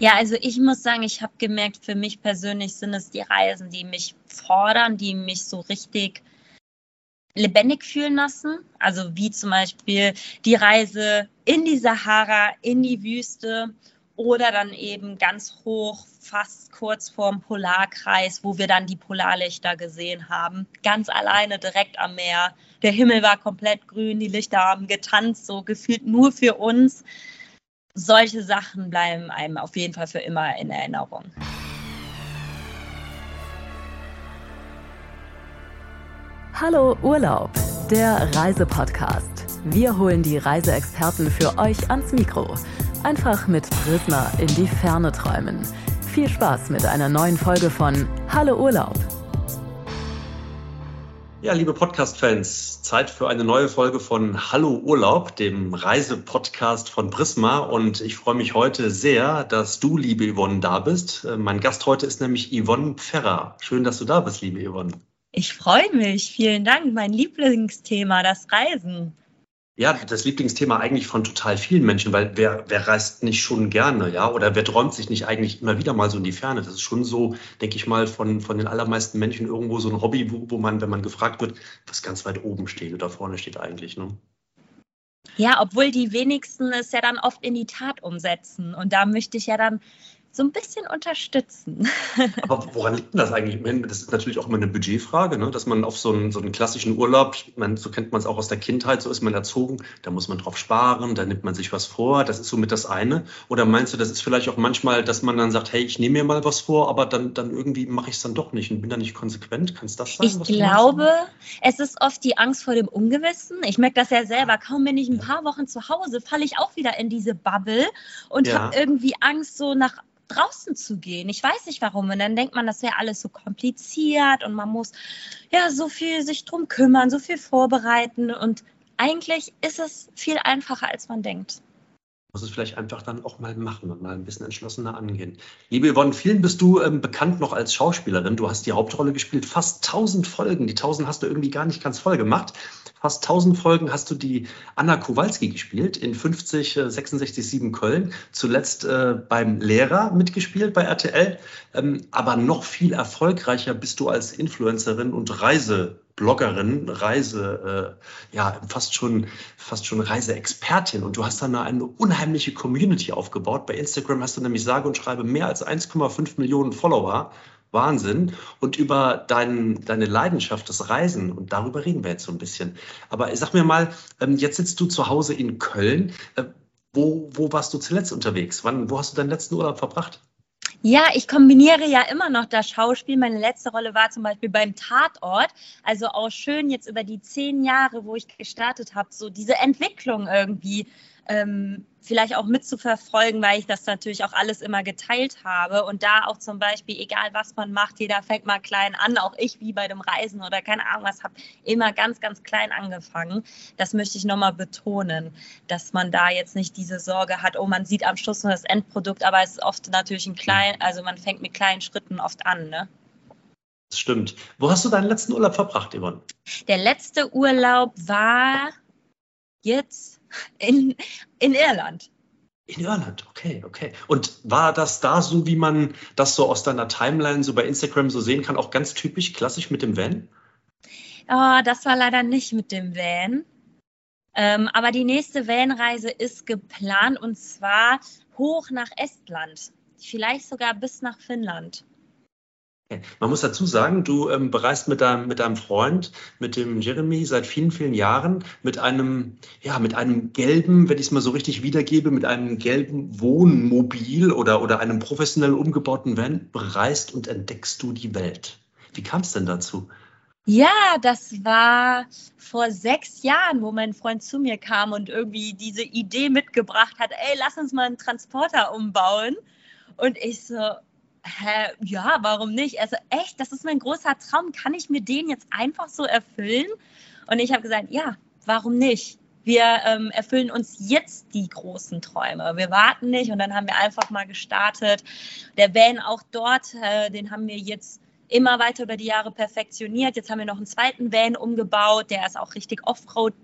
Ja, also ich muss sagen, ich habe gemerkt, für mich persönlich sind es die Reisen, die mich fordern, die mich so richtig lebendig fühlen lassen. Also wie zum Beispiel die Reise in die Sahara, in die Wüste oder dann eben ganz hoch, fast kurz vorm Polarkreis, wo wir dann die Polarlichter gesehen haben. Ganz alleine direkt am Meer. Der Himmel war komplett grün, die Lichter haben getanzt, so gefühlt nur für uns solche Sachen bleiben einem auf jeden Fall für immer in Erinnerung. Hallo Urlaub, der Reisepodcast. Wir holen die Reiseexperten für euch ans Mikro. Einfach mit Prisma in die Ferne träumen. Viel Spaß mit einer neuen Folge von Hallo Urlaub. Ja, liebe Podcast-Fans, Zeit für eine neue Folge von Hallo Urlaub, dem Reisepodcast von Prisma. Und ich freue mich heute sehr, dass du, liebe Yvonne, da bist. Äh, mein Gast heute ist nämlich Yvonne Pferrer. Schön, dass du da bist, liebe Yvonne. Ich freue mich. Vielen Dank. Mein Lieblingsthema, das Reisen. Ja, das Lieblingsthema eigentlich von total vielen Menschen, weil wer, wer reist nicht schon gerne, ja? Oder wer träumt sich nicht eigentlich immer wieder mal so in die Ferne? Das ist schon so, denke ich mal, von, von den allermeisten Menschen irgendwo so ein Hobby, wo, wo man, wenn man gefragt wird, was ganz weit oben steht oder vorne steht eigentlich, ne? Ja, obwohl die wenigsten es ja dann oft in die Tat umsetzen. Und da möchte ich ja dann so ein bisschen unterstützen. Aber woran liegt denn das eigentlich? Das ist natürlich auch immer eine Budgetfrage, ne? dass man auf so einen, so einen klassischen Urlaub, man, so kennt man es auch aus der Kindheit, so ist man erzogen, da muss man drauf sparen, da nimmt man sich was vor, das ist somit das eine. Oder meinst du, das ist vielleicht auch manchmal, dass man dann sagt, hey, ich nehme mir mal was vor, aber dann, dann irgendwie mache ich es dann doch nicht und bin da nicht konsequent? Kannst du das sagen? Ich glaube, es ist oft die Angst vor dem Ungewissen. Ich merke das ja selber. Kaum bin ich ein paar Wochen zu Hause, falle ich auch wieder in diese Bubble und ja. habe irgendwie Angst, so nach draußen zu gehen. Ich weiß nicht warum. Und dann denkt man, das wäre alles so kompliziert und man muss ja so viel sich drum kümmern, so viel vorbereiten. Und eigentlich ist es viel einfacher, als man denkt muss es vielleicht einfach dann auch mal machen und mal ein bisschen entschlossener angehen. Liebe Yvonne, vielen bist du ähm, bekannt noch als Schauspielerin. Du hast die Hauptrolle gespielt, fast 1000 Folgen. Die 1000 hast du irgendwie gar nicht ganz voll gemacht. Fast 1000 Folgen hast du die Anna Kowalski gespielt in 50, äh, 66, 7 Köln. Zuletzt äh, beim Lehrer mitgespielt bei RTL. Ähm, aber noch viel erfolgreicher bist du als Influencerin und Reise Bloggerin, Reise, äh, ja, fast schon, fast schon Reiseexpertin. Und du hast dann eine unheimliche Community aufgebaut. Bei Instagram hast du nämlich sage und schreibe mehr als 1,5 Millionen Follower. Wahnsinn. Und über dein, deine Leidenschaft, das Reisen, und darüber reden wir jetzt so ein bisschen. Aber sag mir mal, ähm, jetzt sitzt du zu Hause in Köln. Äh, wo, wo warst du zuletzt unterwegs? Wann, wo hast du deinen letzten Urlaub verbracht? Ja, ich kombiniere ja immer noch das Schauspiel. Meine letzte Rolle war zum Beispiel beim Tatort. Also auch schön jetzt über die zehn Jahre, wo ich gestartet habe, so diese Entwicklung irgendwie ähm, vielleicht auch mitzuverfolgen, weil ich das natürlich auch alles immer geteilt habe. Und da auch zum Beispiel, egal was man macht, jeder fängt mal klein an, auch ich wie bei dem Reisen oder keine Ahnung was, habe immer ganz, ganz klein angefangen. Das möchte ich nochmal betonen, dass man da jetzt nicht diese Sorge hat, oh, man sieht am Schluss nur das Endprodukt, aber es ist oft natürlich ein klein, also man fängt mit kleinen Schritten oft an, ne? Das stimmt. Wo hast du deinen letzten Urlaub verbracht, Yvonne? Der letzte Urlaub war jetzt in, in Irland. In Irland, okay, okay. Und war das da so, wie man das so aus deiner Timeline so bei Instagram so sehen kann, auch ganz typisch klassisch mit dem Van? Oh, das war leider nicht mit dem Van. Ähm, aber die nächste Vanreise ist geplant und zwar hoch nach Estland, vielleicht sogar bis nach Finnland. Man muss dazu sagen, du ähm, bereist mit deinem, mit deinem Freund, mit dem Jeremy, seit vielen, vielen Jahren mit einem, ja, mit einem gelben, wenn ich es mal so richtig wiedergebe, mit einem gelben Wohnmobil oder, oder einem professionell umgebauten Van bereist und entdeckst du die Welt. Wie kam es denn dazu? Ja, das war vor sechs Jahren, wo mein Freund zu mir kam und irgendwie diese Idee mitgebracht hat, ey, lass uns mal einen Transporter umbauen. Und ich so, hä, ja, warum nicht? Also echt, das ist mein großer Traum. Kann ich mir den jetzt einfach so erfüllen? Und ich habe gesagt, ja, warum nicht? Wir ähm, erfüllen uns jetzt die großen Träume. Wir warten nicht und dann haben wir einfach mal gestartet. Der Van auch dort, äh, den haben wir jetzt immer weiter über die Jahre perfektioniert. Jetzt haben wir noch einen zweiten Van umgebaut, der ist auch richtig Offroad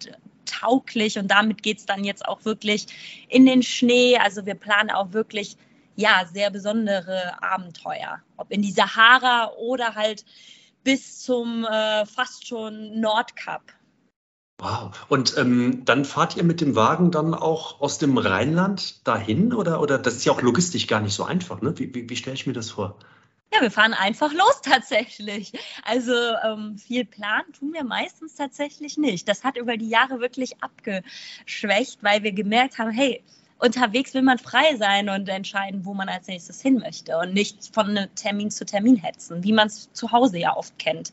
tauglich und damit geht es dann jetzt auch wirklich in den Schnee. Also wir planen auch wirklich ja sehr besondere Abenteuer, ob in die Sahara oder halt bis zum äh, fast schon Nordkap. Wow. Und ähm, dann fahrt ihr mit dem Wagen dann auch aus dem Rheinland dahin oder, oder das ist ja auch logistisch gar nicht so einfach, ne? Wie, wie, wie stelle ich mir das vor? Ja, wir fahren einfach los tatsächlich. Also ähm, viel Plan tun wir meistens tatsächlich nicht. Das hat über die Jahre wirklich abgeschwächt, weil wir gemerkt haben, hey, unterwegs will man frei sein und entscheiden, wo man als nächstes hin möchte und nicht von Termin zu Termin hetzen, wie man es zu Hause ja oft kennt.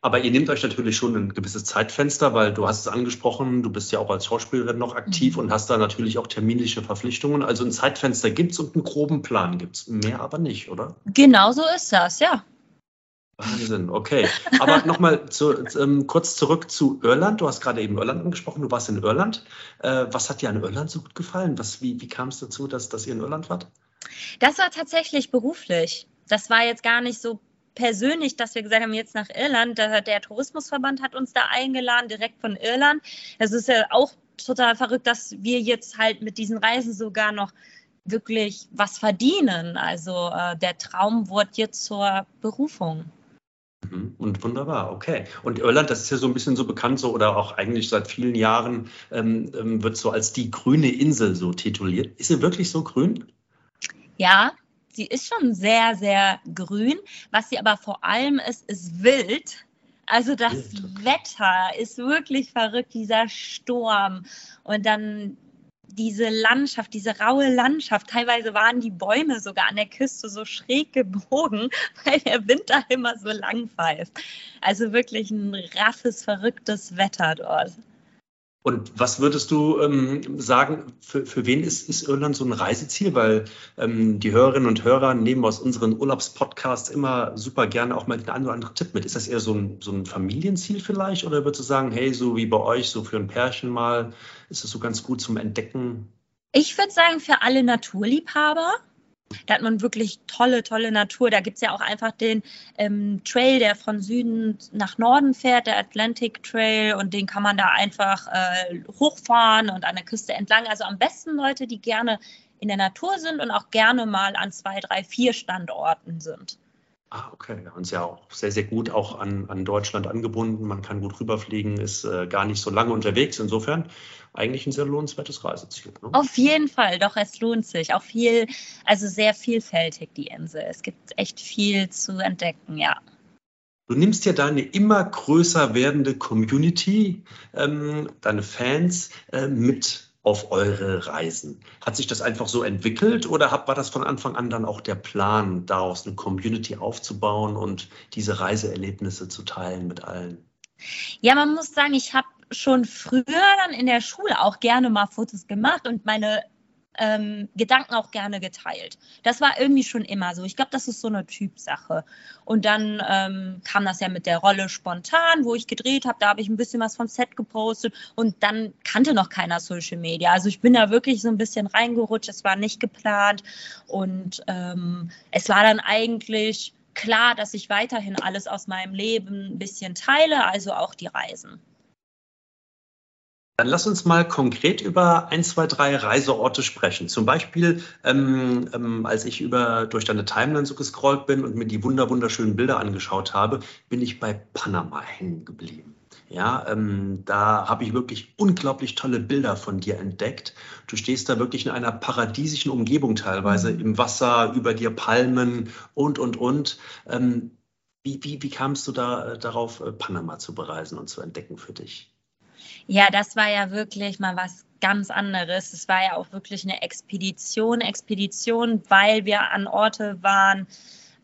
Aber ihr nehmt euch natürlich schon ein gewisses Zeitfenster, weil du hast es angesprochen, du bist ja auch als Schauspielerin noch aktiv mhm. und hast da natürlich auch terminliche Verpflichtungen. Also ein Zeitfenster gibt es und einen groben Plan gibt es. Mehr aber nicht, oder? Genau so ist das, ja. Wahnsinn, okay. Aber nochmal zu, ähm, kurz zurück zu Irland. Du hast gerade eben Irland angesprochen, du warst in Irland. Äh, was hat dir an Irland so gut gefallen? Was, wie wie kam es dazu, dass, dass ihr in Irland wart? Das war tatsächlich beruflich. Das war jetzt gar nicht so persönlich, dass wir gesagt haben, jetzt nach Irland. Der, Tourismusverband hat uns da eingeladen, direkt von Irland. Es ist ja auch total verrückt, dass wir jetzt halt mit diesen Reisen sogar noch wirklich was verdienen. Also äh, der Traum wurde jetzt zur Berufung. Mhm. Und wunderbar, okay. Und Irland, das ist ja so ein bisschen so bekannt, so oder auch eigentlich seit vielen Jahren ähm, ähm wird so als die grüne Insel so tituliert. Ist sie wirklich so grün? Ja, sie ist schon sehr, sehr grün. Was sie aber vor allem ist, ist wild. Also das wild. Wetter ist wirklich verrückt, dieser Sturm und dann diese Landschaft, diese raue Landschaft. Teilweise waren die Bäume sogar an der Küste so schräg gebogen, weil der Wind da immer so lang pfeift. Also wirklich ein raffes, verrücktes Wetter dort. Und was würdest du ähm, sagen, für, für wen ist, ist Irland so ein Reiseziel? Weil ähm, die Hörerinnen und Hörer nehmen aus unseren Urlaubspodcasts immer super gerne auch mal den einen oder anderen Tipp mit. Ist das eher so ein, so ein Familienziel vielleicht? Oder würdest du sagen, hey, so wie bei euch, so für ein Pärchen mal, ist das so ganz gut zum Entdecken? Ich würde sagen, für alle Naturliebhaber. Da hat man wirklich tolle, tolle Natur. Da gibt es ja auch einfach den ähm, Trail, der von Süden nach Norden fährt, der Atlantic Trail. Und den kann man da einfach äh, hochfahren und an der Küste entlang. Also am besten Leute, die gerne in der Natur sind und auch gerne mal an zwei, drei, vier Standorten sind. Ah, okay. Und ist ja auch sehr, sehr gut auch an, an Deutschland angebunden. Man kann gut rüberfliegen, ist äh, gar nicht so lange unterwegs. Insofern eigentlich ein sehr lohnenswertes Reiseziel. Ne? Auf jeden Fall, doch, es lohnt sich. Auch viel, also sehr vielfältig die Insel. Es gibt echt viel zu entdecken, ja. Du nimmst ja deine immer größer werdende Community, ähm, deine Fans äh, mit auf eure Reisen. Hat sich das einfach so entwickelt oder war das von Anfang an dann auch der Plan, daraus eine Community aufzubauen und diese Reiseerlebnisse zu teilen mit allen? Ja, man muss sagen, ich habe schon früher dann in der Schule auch gerne mal Fotos gemacht und meine ähm, Gedanken auch gerne geteilt. Das war irgendwie schon immer so. Ich glaube, das ist so eine Typsache. Und dann ähm, kam das ja mit der Rolle spontan, wo ich gedreht habe. Da habe ich ein bisschen was vom Set gepostet und dann kannte noch keiner Social Media. Also ich bin da wirklich so ein bisschen reingerutscht. Es war nicht geplant und ähm, es war dann eigentlich klar, dass ich weiterhin alles aus meinem Leben ein bisschen teile, also auch die Reisen. Dann lass uns mal konkret über ein, zwei, drei Reiseorte sprechen. Zum Beispiel, ähm, ähm, als ich über, durch deine Timeline so gescrollt bin und mir die wunder, wunderschönen Bilder angeschaut habe, bin ich bei Panama hängen geblieben. Ja, ähm, da habe ich wirklich unglaublich tolle Bilder von dir entdeckt. Du stehst da wirklich in einer paradiesischen Umgebung teilweise, mhm. im Wasser, über dir Palmen und, und, und. Ähm, wie, wie, wie kamst du da äh, darauf, äh, Panama zu bereisen und zu entdecken für dich? Ja, das war ja wirklich mal was ganz anderes. Es war ja auch wirklich eine Expedition, Expedition, weil wir an Orte waren,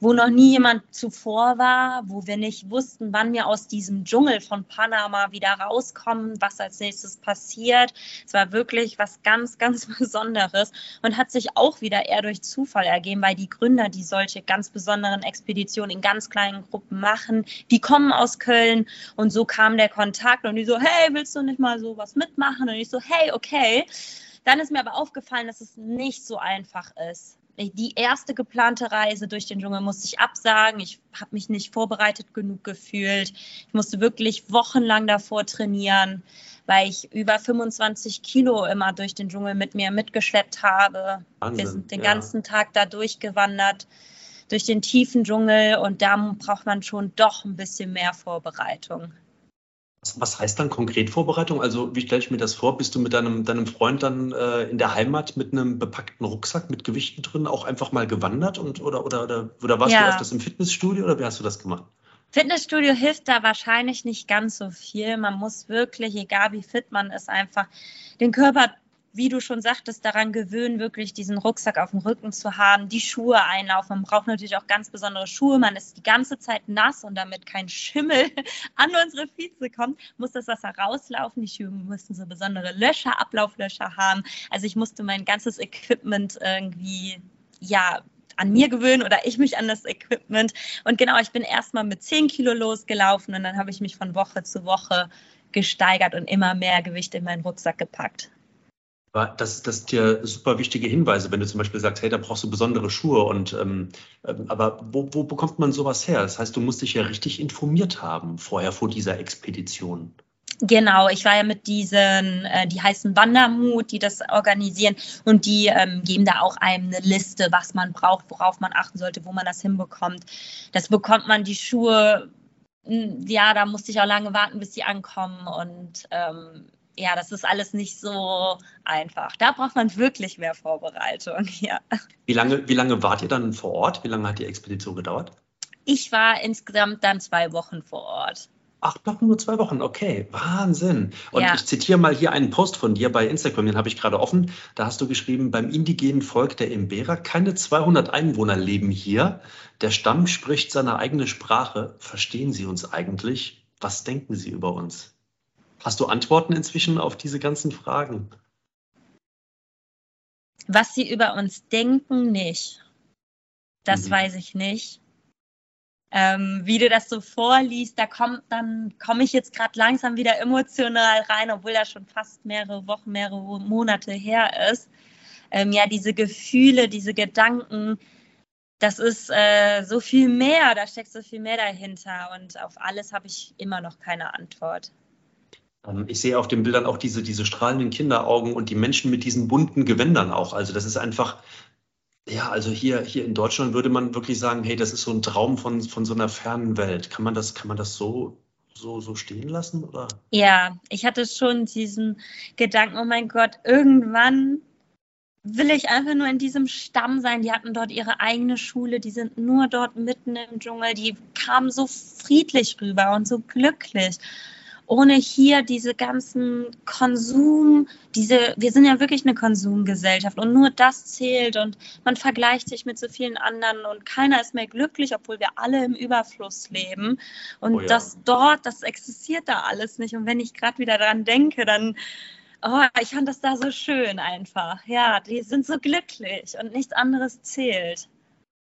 wo noch nie jemand zuvor war, wo wir nicht wussten, wann wir aus diesem Dschungel von Panama wieder rauskommen, was als nächstes passiert. Es war wirklich was ganz, ganz Besonderes und hat sich auch wieder eher durch Zufall ergeben, weil die Gründer, die solche ganz besonderen Expeditionen in ganz kleinen Gruppen machen, die kommen aus Köln und so kam der Kontakt und die so, hey, willst du nicht mal so was mitmachen? Und ich so, hey, okay. Dann ist mir aber aufgefallen, dass es nicht so einfach ist die erste geplante Reise durch den Dschungel musste ich absagen. Ich habe mich nicht vorbereitet genug gefühlt. Ich musste wirklich wochenlang davor trainieren, weil ich über 25 Kilo immer durch den Dschungel mit mir mitgeschleppt habe. Wahnsinn, Wir sind den ja. ganzen Tag da durchgewandert durch den tiefen Dschungel und da braucht man schon doch ein bisschen mehr Vorbereitung. Was heißt dann konkret Vorbereitung? Also wie stelle ich mir das vor? Bist du mit deinem, deinem Freund dann äh, in der Heimat mit einem bepackten Rucksack mit Gewichten drin auch einfach mal gewandert und oder oder oder, oder warst ja. du öfters im Fitnessstudio oder wie hast du das gemacht? Fitnessstudio hilft da wahrscheinlich nicht ganz so viel. Man muss wirklich, egal wie fit man ist, einfach den Körper wie du schon sagtest, daran gewöhnen, wirklich diesen Rucksack auf dem Rücken zu haben, die Schuhe einlaufen. Man braucht natürlich auch ganz besondere Schuhe. Man ist die ganze Zeit nass und damit kein Schimmel an unsere Füße kommt, muss das Wasser rauslaufen. Die Schuhe müssen so besondere Löcher, Ablauflöcher haben. Also ich musste mein ganzes Equipment irgendwie, ja, an mir gewöhnen oder ich mich an das Equipment. Und genau, ich bin erstmal mit 10 Kilo losgelaufen und dann habe ich mich von Woche zu Woche gesteigert und immer mehr Gewicht in meinen Rucksack gepackt. Das, das sind ja super wichtige Hinweise, wenn du zum Beispiel sagst, hey, da brauchst du besondere Schuhe. Und ähm, ähm, aber wo, wo bekommt man sowas her? Das heißt, du musst dich ja richtig informiert haben vorher vor dieser Expedition. Genau, ich war ja mit diesen, äh, die heißen Wandermut, die das organisieren und die ähm, geben da auch einem eine Liste, was man braucht, worauf man achten sollte, wo man das hinbekommt. Das bekommt man die Schuhe, ja, da musste ich auch lange warten, bis sie ankommen und ähm, ja, das ist alles nicht so einfach. Da braucht man wirklich mehr Vorbereitung, ja. Wie lange, wie lange wart ihr dann vor Ort? Wie lange hat die Expedition gedauert? Ich war insgesamt dann zwei Wochen vor Ort. Ach, doch nur zwei Wochen, okay, Wahnsinn. Und ja. ich zitiere mal hier einen Post von dir bei Instagram, den habe ich gerade offen. Da hast du geschrieben, beim indigenen Volk der Imbera, keine 200 Einwohner leben hier. Der Stamm spricht seine eigene Sprache. Verstehen Sie uns eigentlich? Was denken Sie über uns? Hast du Antworten inzwischen auf diese ganzen Fragen? Was sie über uns denken, nicht. Das mhm. weiß ich nicht. Ähm, wie du das so vorliest, da kommt dann, komme ich jetzt gerade langsam wieder emotional rein, obwohl das schon fast mehrere Wochen, mehrere Monate her ist. Ähm, ja, diese Gefühle, diese Gedanken, das ist äh, so viel mehr, da steckt so viel mehr dahinter und auf alles habe ich immer noch keine Antwort. Ähm, ich sehe auf den Bildern auch diese, diese strahlenden Kinderaugen und die Menschen mit diesen bunten Gewändern auch. Also das ist einfach, ja, also hier, hier in Deutschland würde man wirklich sagen, hey, das ist so ein Traum von, von so einer fernen Welt. Kann man das, kann man das so, so, so stehen lassen? Oder? Ja, ich hatte schon diesen Gedanken, oh mein Gott, irgendwann will ich einfach nur in diesem Stamm sein. Die hatten dort ihre eigene Schule, die sind nur dort mitten im Dschungel, die kamen so friedlich rüber und so glücklich ohne hier diese ganzen Konsum, diese, wir sind ja wirklich eine Konsumgesellschaft und nur das zählt und man vergleicht sich mit so vielen anderen und keiner ist mehr glücklich, obwohl wir alle im Überfluss leben. Und oh ja. das dort, das existiert da alles nicht. Und wenn ich gerade wieder daran denke, dann Oh, ich fand das da so schön einfach. Ja, die sind so glücklich und nichts anderes zählt.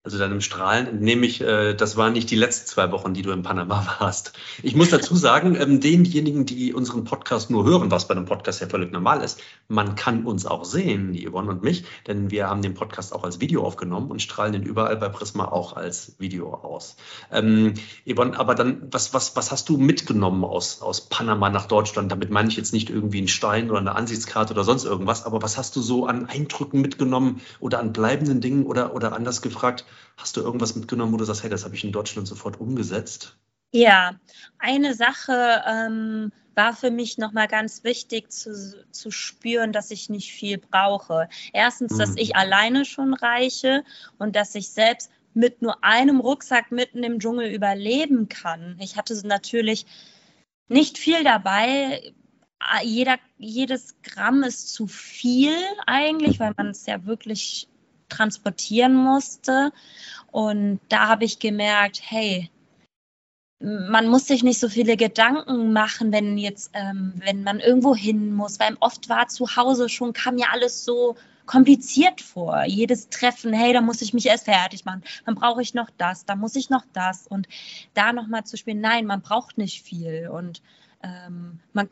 Also deinem Strahlen entnehme ich, äh, das waren nicht die letzten zwei Wochen, die du in Panama warst. Ich muss dazu sagen, ähm, denjenigen, die unseren Podcast nur hören, was bei einem Podcast ja völlig normal ist, man kann uns auch sehen, Yvonne und mich, denn wir haben den Podcast auch als Video aufgenommen und strahlen den überall bei Prisma auch als Video aus. Ähm, Yvonne, aber dann, was, was, was hast du mitgenommen aus, aus Panama nach Deutschland? Damit meine ich jetzt nicht irgendwie einen Stein oder eine Ansichtskarte oder sonst irgendwas, aber was hast du so an Eindrücken mitgenommen oder an bleibenden Dingen oder, oder anders gefragt? Hast du irgendwas mitgenommen, wo du sagst, hey, das habe ich in Deutschland sofort umgesetzt? Ja, eine Sache ähm, war für mich nochmal ganz wichtig zu, zu spüren, dass ich nicht viel brauche. Erstens, mhm. dass ich alleine schon reiche und dass ich selbst mit nur einem Rucksack mitten im Dschungel überleben kann. Ich hatte natürlich nicht viel dabei. Jeder, jedes Gramm ist zu viel eigentlich, weil man es ja wirklich transportieren musste. Und da habe ich gemerkt, hey, man muss sich nicht so viele Gedanken machen, wenn jetzt, ähm, wenn man irgendwo hin muss, weil oft war zu Hause schon, kam ja alles so kompliziert vor. Jedes Treffen, hey, da muss ich mich erst fertig machen, dann brauche ich noch das, da muss ich noch das und da nochmal zu spielen. Nein, man braucht nicht viel und ähm, man,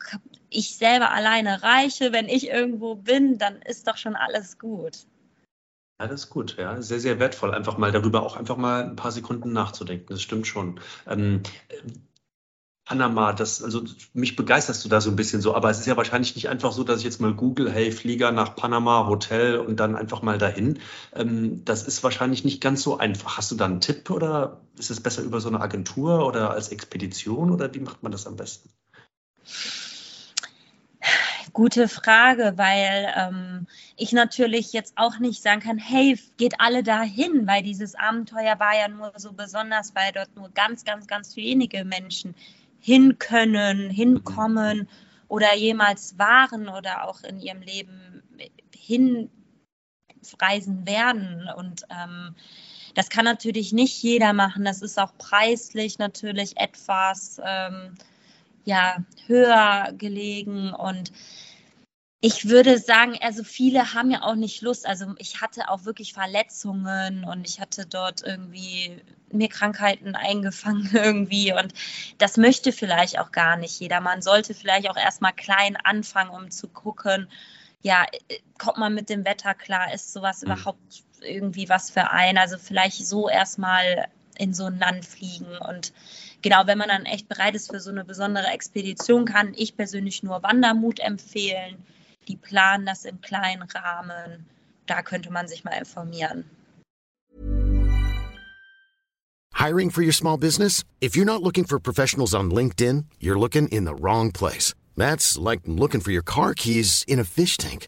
ich selber alleine reiche, wenn ich irgendwo bin, dann ist doch schon alles gut. Ja, das ist gut, ja. Sehr, sehr wertvoll, einfach mal darüber auch einfach mal ein paar Sekunden nachzudenken. Das stimmt schon. Ähm, Panama, das, also mich begeisterst du da so ein bisschen so, aber es ist ja wahrscheinlich nicht einfach so, dass ich jetzt mal google, hey, Flieger nach Panama, Hotel und dann einfach mal dahin. Ähm, das ist wahrscheinlich nicht ganz so einfach. Hast du da einen Tipp oder ist es besser über so eine Agentur oder als Expedition oder wie macht man das am besten? Gute Frage, weil ähm, ich natürlich jetzt auch nicht sagen kann, hey, geht alle dahin, weil dieses Abenteuer war ja nur so besonders, weil dort nur ganz, ganz, ganz wenige Menschen hin können, hinkommen oder jemals waren oder auch in ihrem Leben hinreisen werden. Und ähm, das kann natürlich nicht jeder machen. Das ist auch preislich natürlich etwas ähm, ja, höher gelegen und ich würde sagen, also viele haben ja auch nicht Lust. Also ich hatte auch wirklich Verletzungen und ich hatte dort irgendwie mir Krankheiten eingefangen irgendwie und das möchte vielleicht auch gar nicht jeder. Man sollte vielleicht auch erstmal klein anfangen, um zu gucken, ja, kommt man mit dem Wetter klar, ist sowas mhm. überhaupt irgendwie was für einen? Also vielleicht so erstmal in so ein Land fliegen und genau, wenn man dann echt bereit ist für so eine besondere Expedition, kann ich persönlich nur Wandermut empfehlen die planen das im kleinen Rahmen. Da könnte man sich mal informieren. Hiring for your small business? If you're not looking for professionals on LinkedIn, you're looking in the wrong place. That's like looking for your car keys in a fish tank.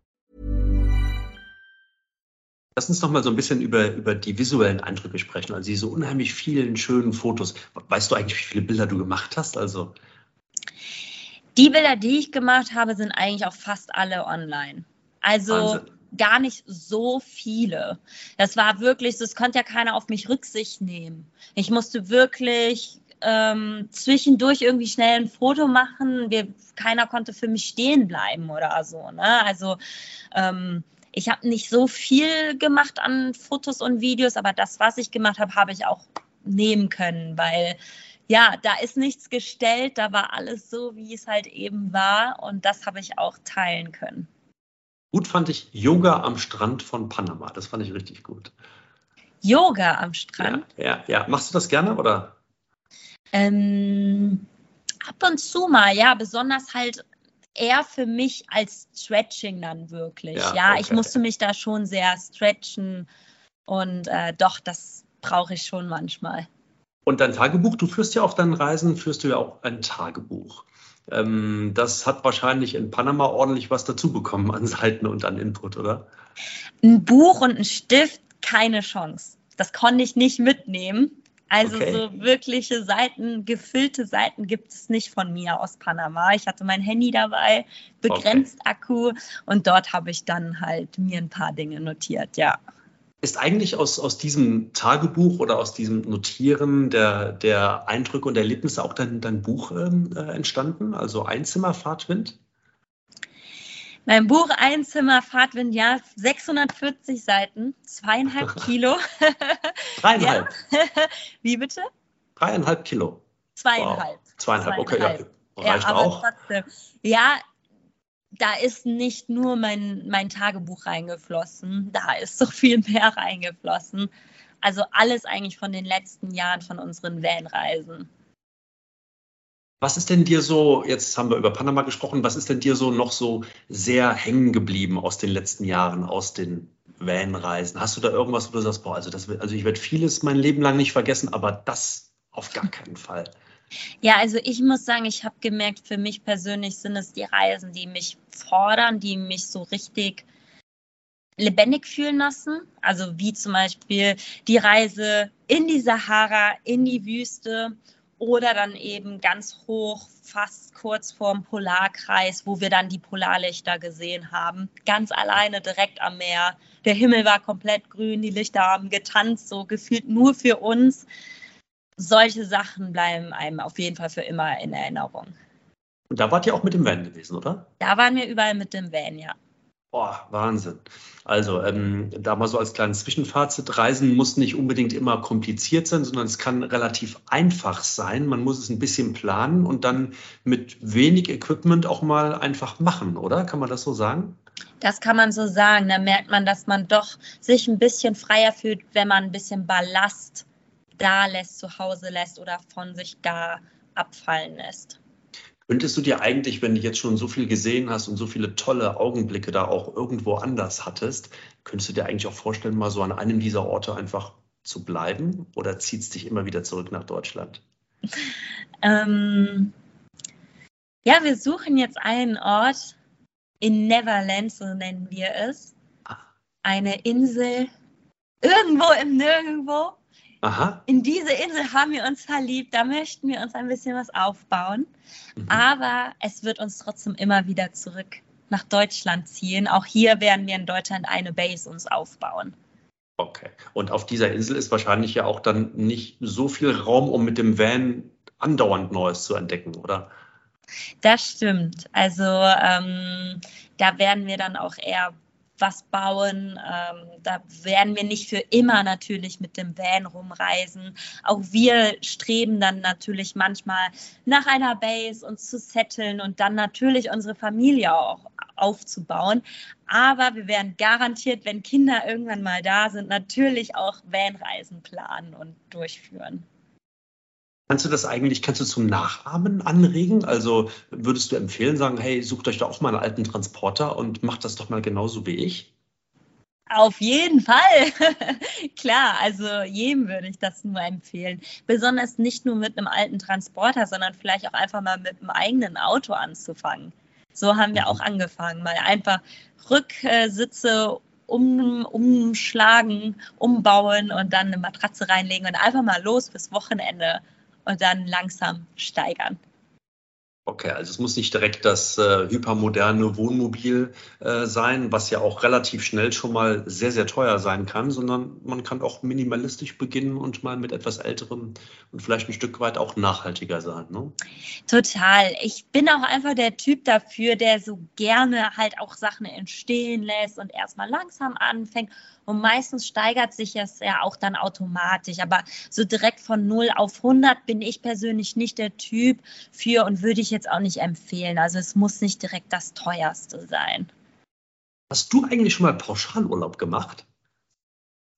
Lass uns noch mal so ein bisschen über, über die visuellen Eindrücke sprechen. Also diese unheimlich vielen schönen Fotos. Weißt du eigentlich, wie viele Bilder du gemacht hast? Also Die Bilder, die ich gemacht habe, sind eigentlich auch fast alle online. Also... Wahnsinn gar nicht so viele. Das war wirklich, das konnte ja keiner auf mich Rücksicht nehmen. Ich musste wirklich ähm, zwischendurch irgendwie schnell ein Foto machen. Wir, keiner konnte für mich stehen bleiben oder so. Ne? Also ähm, ich habe nicht so viel gemacht an Fotos und Videos, aber das, was ich gemacht habe, habe ich auch nehmen können, weil ja, da ist nichts gestellt, da war alles so, wie es halt eben war und das habe ich auch teilen können. Gut fand ich Yoga am Strand von Panama. Das fand ich richtig gut. Yoga am Strand? Ja, ja. ja. Machst du das gerne oder? Ähm, ab und zu mal, ja. Besonders halt eher für mich als Stretching dann wirklich. Ja, ja okay. ich musste mich da schon sehr stretchen und äh, doch, das brauche ich schon manchmal. Und dein Tagebuch, du führst ja auf deinen Reisen, führst du ja auch ein Tagebuch. Ähm, das hat wahrscheinlich in Panama ordentlich was dazu bekommen an Seiten und an Input, oder? Ein Buch und ein Stift, keine Chance. Das konnte ich nicht mitnehmen. Also okay. so wirkliche Seiten, gefüllte Seiten gibt es nicht von mir aus Panama. Ich hatte mein Handy dabei, begrenzt okay. Akku und dort habe ich dann halt mir ein paar Dinge notiert, ja. Ist eigentlich aus, aus diesem Tagebuch oder aus diesem Notieren der, der Eindrücke und Erlebnisse auch dein, dein Buch ähm, äh, entstanden? Also Einzimmer Fahrtwind? Mein Buch Einzimmer Fahrtwind, ja, 640 Seiten, zweieinhalb Kilo. Dreieinhalb. Ja. Wie bitte? Dreieinhalb Kilo. Zweieinhalb. Wow. Zweieinhalb, okay, ja. Reicht ja, auch. Trotzdem. Ja, da ist nicht nur mein, mein Tagebuch reingeflossen, da ist so viel mehr reingeflossen. Also alles eigentlich von den letzten Jahren von unseren Vanreisen. Was ist denn dir so, jetzt haben wir über Panama gesprochen, was ist denn dir so noch so sehr hängen geblieben aus den letzten Jahren, aus den Vanreisen? Hast du da irgendwas, wo du sagst, boah, also, das, also ich werde vieles mein Leben lang nicht vergessen, aber das auf gar keinen Fall? Ja, also ich muss sagen, ich habe gemerkt, für mich persönlich sind es die Reisen, die mich fordern, die mich so richtig lebendig fühlen lassen. Also wie zum Beispiel die Reise in die Sahara, in die Wüste oder dann eben ganz hoch, fast kurz vorm Polarkreis, wo wir dann die Polarlichter gesehen haben. Ganz alleine direkt am Meer. Der Himmel war komplett grün, die Lichter haben getanzt, so gefühlt nur für uns. Solche Sachen bleiben einem auf jeden Fall für immer in Erinnerung. Und da wart ihr auch mit dem Van gewesen, oder? Da waren wir überall mit dem Van, ja. Boah, Wahnsinn. Also, ähm, da mal so als kleines Zwischenfazit, Reisen muss nicht unbedingt immer kompliziert sein, sondern es kann relativ einfach sein. Man muss es ein bisschen planen und dann mit wenig Equipment auch mal einfach machen, oder? Kann man das so sagen? Das kann man so sagen. Da merkt man, dass man doch sich ein bisschen freier fühlt, wenn man ein bisschen Ballast da lässt, zu Hause lässt oder von sich gar abfallen lässt. Könntest du dir eigentlich, wenn du jetzt schon so viel gesehen hast und so viele tolle Augenblicke da auch irgendwo anders hattest, könntest du dir eigentlich auch vorstellen, mal so an einem dieser Orte einfach zu bleiben oder zieht es dich immer wieder zurück nach Deutschland? Ähm, ja, wir suchen jetzt einen Ort in Neverland, so nennen wir es. Ah. Eine Insel irgendwo im Nirgendwo. Aha. In diese Insel haben wir uns verliebt, da möchten wir uns ein bisschen was aufbauen. Mhm. Aber es wird uns trotzdem immer wieder zurück nach Deutschland ziehen. Auch hier werden wir in Deutschland eine Base uns aufbauen. Okay. Und auf dieser Insel ist wahrscheinlich ja auch dann nicht so viel Raum, um mit dem Van andauernd Neues zu entdecken, oder? Das stimmt. Also ähm, da werden wir dann auch eher was bauen. Ähm, da werden wir nicht für immer natürlich mit dem Van rumreisen. Auch wir streben dann natürlich manchmal nach einer Base uns zu setteln und dann natürlich unsere Familie auch aufzubauen. Aber wir werden garantiert, wenn Kinder irgendwann mal da sind, natürlich auch Vanreisen planen und durchführen. Kannst du das eigentlich, kannst du zum Nachahmen anregen? Also würdest du empfehlen, sagen, hey, sucht euch da auch mal einen alten Transporter und macht das doch mal genauso wie ich? Auf jeden Fall. Klar, also jedem würde ich das nur empfehlen. Besonders nicht nur mit einem alten Transporter, sondern vielleicht auch einfach mal mit einem eigenen Auto anzufangen. So haben wir mhm. auch angefangen, mal einfach Rücksitze um, umschlagen, umbauen und dann eine Matratze reinlegen und einfach mal los bis Wochenende und dann langsam steigern. Okay, also es muss nicht direkt das äh, hypermoderne Wohnmobil äh, sein, was ja auch relativ schnell schon mal sehr, sehr teuer sein kann, sondern man kann auch minimalistisch beginnen und mal mit etwas älterem und vielleicht ein Stück weit auch nachhaltiger sein. Ne? Total. Ich bin auch einfach der Typ dafür, der so gerne halt auch Sachen entstehen lässt und erstmal langsam anfängt und meistens steigert sich es ja auch dann automatisch. Aber so direkt von 0 auf 100 bin ich persönlich nicht der Typ für und würde ich jetzt auch nicht empfehlen. Also es muss nicht direkt das teuerste sein. Hast du eigentlich schon mal Pauschalurlaub gemacht?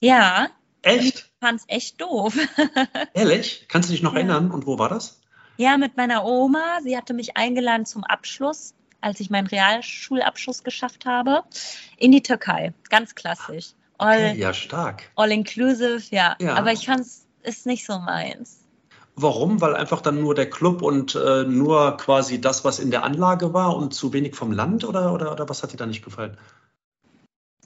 Ja. Echt? Ich fand es echt doof. Ehrlich? Kannst du dich noch ja. erinnern? Und wo war das? Ja, mit meiner Oma. Sie hatte mich eingeladen zum Abschluss, als ich meinen Realschulabschluss geschafft habe, in die Türkei. Ganz klassisch. All, okay, ja, stark. All inclusive, ja. ja. Aber ich fand es ist nicht so meins. Warum? Weil einfach dann nur der Club und äh, nur quasi das, was in der Anlage war und zu wenig vom Land oder, oder, oder was hat dir da nicht gefallen?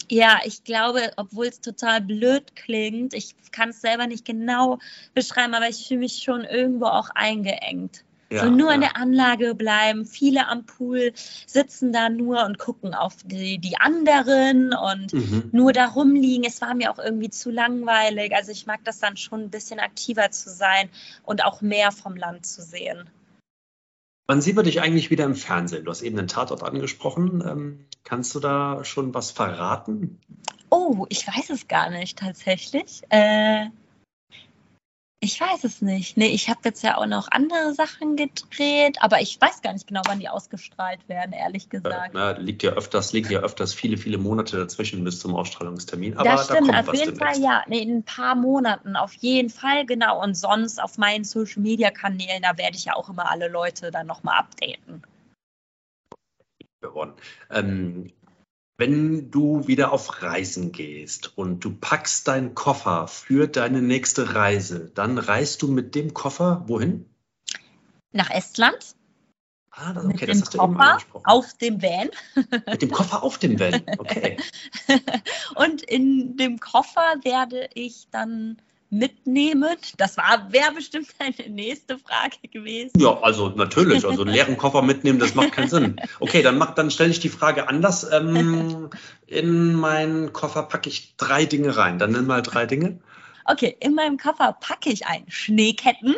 Ja, ich glaube, obwohl es total blöd klingt, ich kann es selber nicht genau beschreiben, aber ich fühle mich schon irgendwo auch eingeengt. Ja, so nur ja. in der Anlage bleiben. Viele am Pool sitzen da nur und gucken auf die, die anderen und mhm. nur da rumliegen. Es war mir auch irgendwie zu langweilig. Also ich mag das dann schon ein bisschen aktiver zu sein und auch mehr vom Land zu sehen. Wann sehen wir dich eigentlich wieder im Fernsehen? Du hast eben den Tatort angesprochen. Ähm, kannst du da schon was verraten? Oh, ich weiß es gar nicht tatsächlich. Äh, ich weiß es nicht. Nee, ich habe jetzt ja auch noch andere Sachen gedreht, aber ich weiß gar nicht genau, wann die ausgestrahlt werden, ehrlich gesagt. Ja, liegt ja öfters, liegt ja öfters viele, viele Monate dazwischen bis zum Ausstrahlungstermin. Aber das stimmt, da auf jeden demnächst. Fall, ja. Nee, in ein paar Monaten, auf jeden Fall, genau. Und sonst auf meinen Social Media Kanälen, da werde ich ja auch immer alle Leute dann nochmal updaten. Ähm, wenn du wieder auf Reisen gehst und du packst deinen Koffer für deine nächste Reise, dann reist du mit dem Koffer wohin? Nach Estland. Ah, das, okay, mit das dem hast du eben Koffer angesprochen. auf dem Van. Mit dem Koffer auf dem Van. Okay. Und in dem Koffer werde ich dann mitnehmen. Das war wäre bestimmt eine nächste Frage gewesen. Ja, also natürlich. Also einen leeren Koffer mitnehmen, das macht keinen Sinn. Okay, dann, mach- dann stelle ich die Frage anders. Ähm, in meinen Koffer packe ich drei Dinge rein. Dann nenn mal drei Dinge. Okay, in meinem Koffer packe ich ein Schneeketten.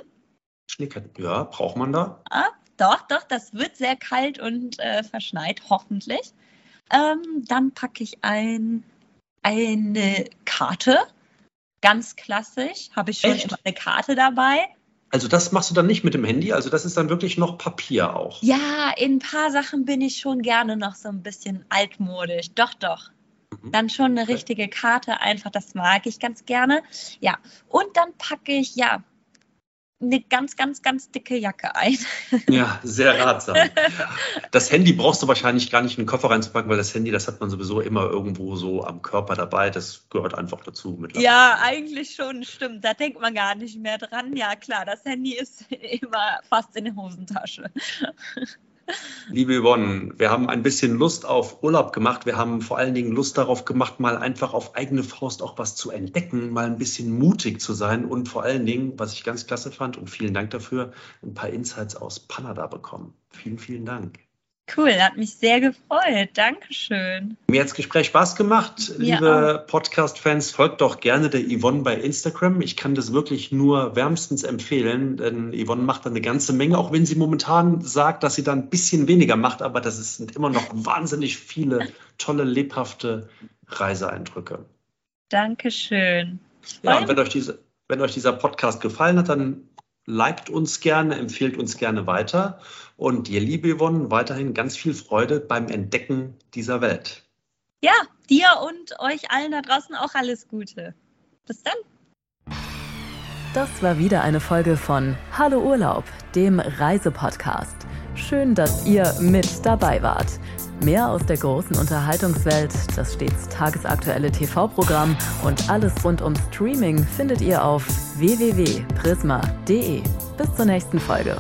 Schneeketten. Ja, braucht man da? Ah, doch, doch, das wird sehr kalt und äh, verschneit, hoffentlich. Ähm, dann packe ich ein eine Karte. Ganz klassisch. Habe ich schon Echt? immer eine Karte dabei. Also das machst du dann nicht mit dem Handy. Also das ist dann wirklich noch Papier auch. Ja, in ein paar Sachen bin ich schon gerne noch so ein bisschen altmodisch. Doch, doch. Mhm. Dann schon eine richtige Karte, einfach, das mag ich ganz gerne. Ja, und dann packe ich, ja, eine ganz, ganz, ganz dicke Jacke ein. Ja, sehr ratsam. Das Handy brauchst du wahrscheinlich gar nicht in den Koffer reinzupacken, weil das Handy, das hat man sowieso immer irgendwo so am Körper dabei. Das gehört einfach dazu mittlerweile. Ja, eigentlich schon, stimmt. Da denkt man gar nicht mehr dran. Ja, klar, das Handy ist immer fast in der Hosentasche. Liebe Yvonne, wir haben ein bisschen Lust auf Urlaub gemacht. Wir haben vor allen Dingen Lust darauf gemacht, mal einfach auf eigene Faust auch was zu entdecken, mal ein bisschen mutig zu sein und vor allen Dingen, was ich ganz klasse fand und vielen Dank dafür, ein paar Insights aus Kanada bekommen. Vielen, vielen Dank. Cool, hat mich sehr gefreut. Dankeschön. Mir hat das Gespräch Spaß gemacht. Mir Liebe Podcast-Fans, folgt doch gerne der Yvonne bei Instagram. Ich kann das wirklich nur wärmstens empfehlen, denn Yvonne macht da eine ganze Menge, auch wenn sie momentan sagt, dass sie da ein bisschen weniger macht, aber das sind immer noch wahnsinnig viele tolle, lebhafte Reiseeindrücke. Dankeschön. Ja, und wenn euch, diese, wenn euch dieser Podcast gefallen hat, dann liked uns gerne, empfehlt uns gerne weiter. Und dir, liebe Yvonne, weiterhin ganz viel Freude beim Entdecken dieser Welt. Ja, dir und euch allen da draußen auch alles Gute. Bis dann. Das war wieder eine Folge von Hallo Urlaub, dem Reisepodcast. Schön, dass ihr mit dabei wart. Mehr aus der großen Unterhaltungswelt, das stets tagesaktuelle TV-Programm und alles rund um Streaming findet ihr auf www.prisma.de. Bis zur nächsten Folge.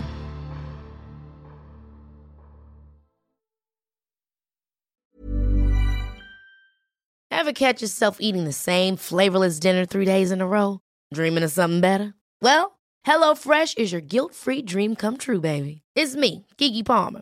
Ever catch yourself eating the same flavorless dinner three days in a row? Dreaming of something better? Well, HelloFresh is your guilt free dream come true, baby. It's me, Gigi Palmer.